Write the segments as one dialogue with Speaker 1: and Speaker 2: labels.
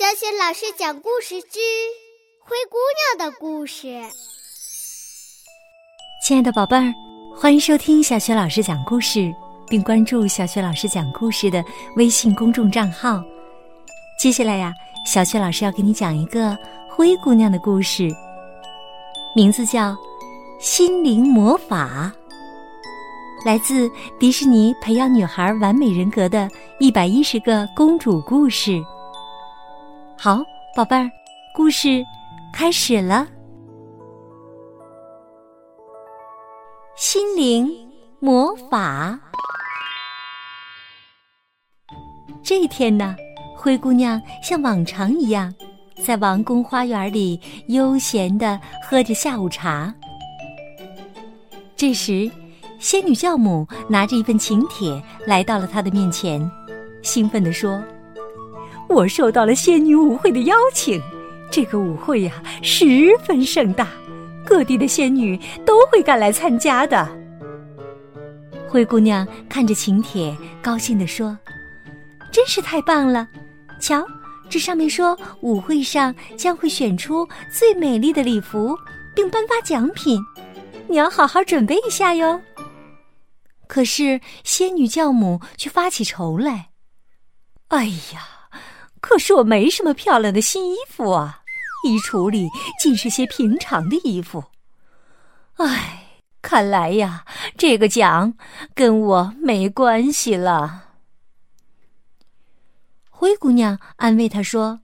Speaker 1: 小雪老师讲故事之《灰姑娘的故事》。
Speaker 2: 亲爱的宝贝儿，欢迎收听小雪老师讲故事，并关注小雪老师讲故事的微信公众账号。接下来呀，小雪老师要给你讲一个灰姑娘的故事，名字叫《心灵魔法》，来自迪士尼培养女孩完美人格的一百一十个公主故事。好，宝贝儿，故事开始了。心灵魔法。这天呢，灰姑娘像往常一样，在王宫花园里悠闲的喝着下午茶。这时，仙女教母拿着一份请帖来到了她的面前，兴奋地说。我受到了仙女舞会的邀请，这个舞会呀十分盛大，各地的仙女都会赶来参加的。灰姑娘看着请帖，高兴地说：“真是太棒了！瞧，这上面说舞会上将会选出最美丽的礼服，并颁发奖品，你要好好准备一下哟。”可是仙女教母却发起愁来：“哎呀！”可是我没什么漂亮的新衣服啊，衣橱里尽是些平常的衣服。唉，看来呀，这个奖跟我没关系了。灰姑娘安慰他说：“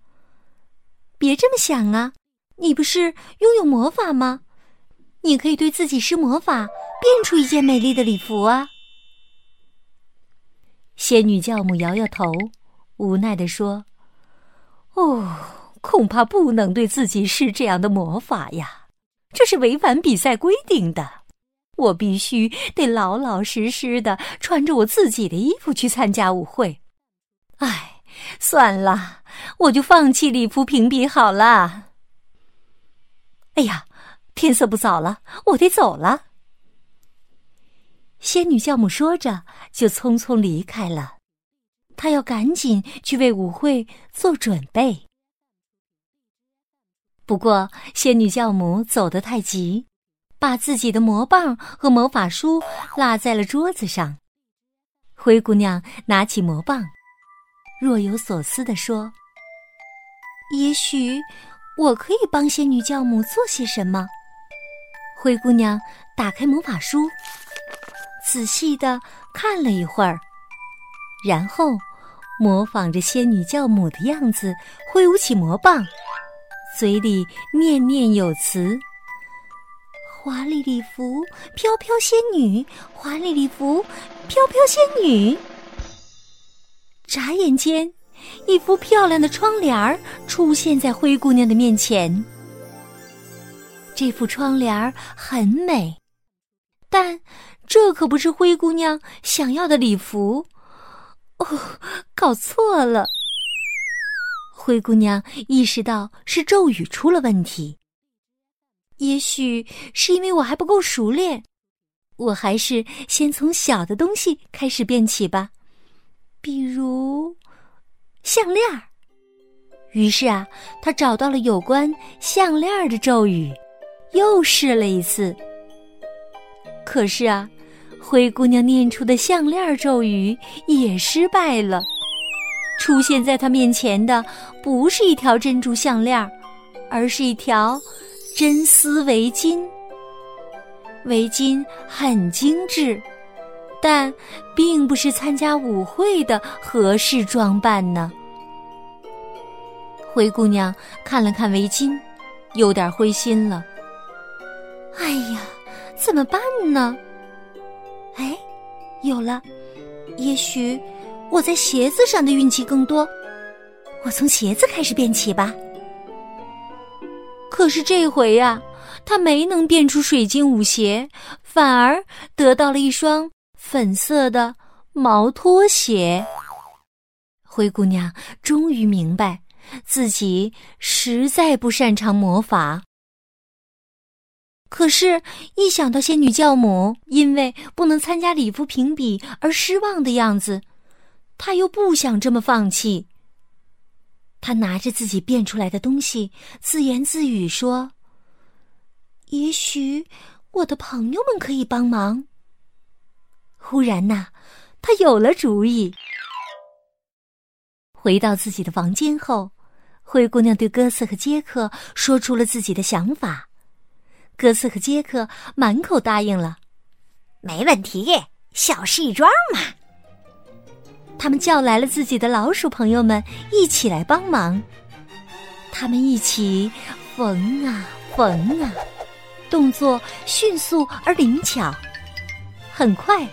Speaker 2: 别这么想啊，你不是拥有魔法吗？你可以对自己施魔法，变出一件美丽的礼服啊。”仙女教母摇摇头，无奈地说。哦，恐怕不能对自己施这样的魔法呀，这是违反比赛规定的。我必须得老老实实的穿着我自己的衣服去参加舞会。唉，算了，我就放弃礼服评比好了。哎呀，天色不早了，我得走了。仙女教母说着，就匆匆离开了。他要赶紧去为舞会做准备。不过，仙女教母走得太急，把自己的魔棒和魔法书落在了桌子上。灰姑娘拿起魔棒，若有所思地说：“也许我可以帮仙女教母做些什么。”灰姑娘打开魔法书，仔细的看了一会儿。然后，模仿着仙女教母的样子，挥舞起魔棒，嘴里念念有词：“华丽礼服，飘飘仙女；华丽礼服，飘飘仙女。”眨眼间，一幅漂亮的窗帘儿出现在灰姑娘的面前。这幅窗帘儿很美，但这可不是灰姑娘想要的礼服。哦，搞错了。灰姑娘意识到是咒语出了问题。也许是因为我还不够熟练，我还是先从小的东西开始变起吧，比如项链儿。于是啊，她找到了有关项链儿的咒语，又试了一次。可是啊。灰姑娘念出的项链咒语也失败了。出现在她面前的不是一条珍珠项链，而是一条真丝围巾。围巾很精致，但并不是参加舞会的合适装扮呢。灰姑娘看了看围巾，有点灰心了。哎呀，怎么办呢？有了！也许我在鞋子上的运气更多，我从鞋子开始变起吧。可是这回呀，他没能变出水晶舞鞋，反而得到了一双粉色的毛拖鞋。灰姑娘终于明白，自己实在不擅长魔法。可是，一想到仙女教母因为不能参加礼服评比而失望的样子，她又不想这么放弃。她拿着自己变出来的东西，自言自语说：“也许我的朋友们可以帮忙。”忽然呐，她有了主意。回到自己的房间后，灰姑娘对哥斯和杰克说出了自己的想法。哥斯和杰克满口答应了。
Speaker 1: 没问题，小事一桩嘛。
Speaker 2: 他们叫来了自己的老鼠朋友们一起来帮忙。他们一起缝啊缝啊，动作迅速而灵巧。很快，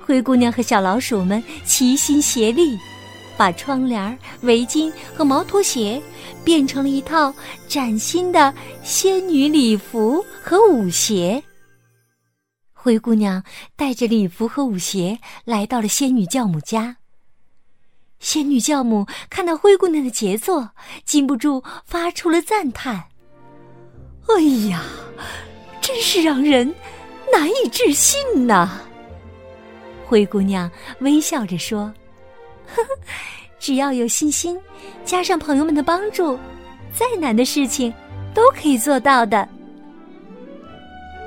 Speaker 2: 灰姑娘和小老鼠们齐心协力，把窗帘、围巾和毛拖鞋变成了一套崭新的仙女礼服和舞鞋。灰姑娘带着礼服和舞鞋来到了仙女教母家。仙女教母看到灰姑娘的杰作，禁不住发出了赞叹：“哎呀，真是让人难以置信呐！”灰姑娘微笑着说：“，只要有信心，加上朋友们的帮助，再难的事情都可以做到的。”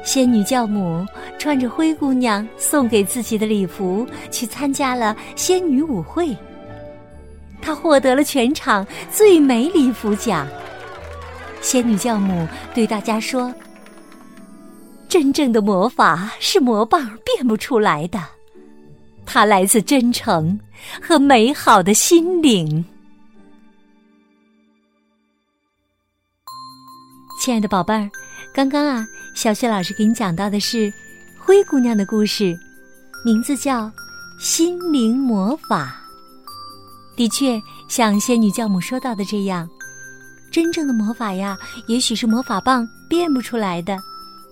Speaker 2: 仙女教母穿着灰姑娘送给自己的礼服，去参加了仙女舞会。她获得了全场最美礼服奖。仙女教母对大家说：“真正的魔法是魔棒变不出来的，它来自真诚和美好的心灵。”亲爱的宝贝儿。刚刚啊，小雪老师给你讲到的是灰姑娘的故事，名字叫《心灵魔法》。的确，像仙女教母说到的这样，真正的魔法呀，也许是魔法棒变不出来的，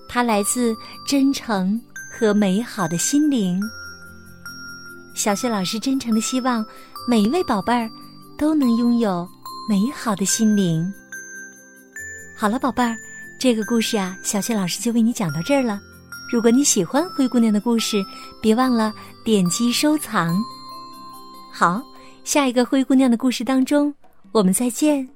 Speaker 2: 它来自真诚和美好的心灵。小雪老师真诚的希望每一位宝贝儿都能拥有美好的心灵。好了，宝贝儿。这个故事啊，小雪老师就为你讲到这儿了。如果你喜欢灰姑娘的故事，别忘了点击收藏。好，下一个灰姑娘的故事当中，我们再见。